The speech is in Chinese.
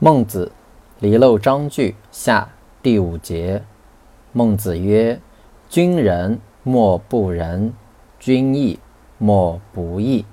孟子，离娄章句下第五节。孟子曰：“君仁莫不仁，君义莫不义。”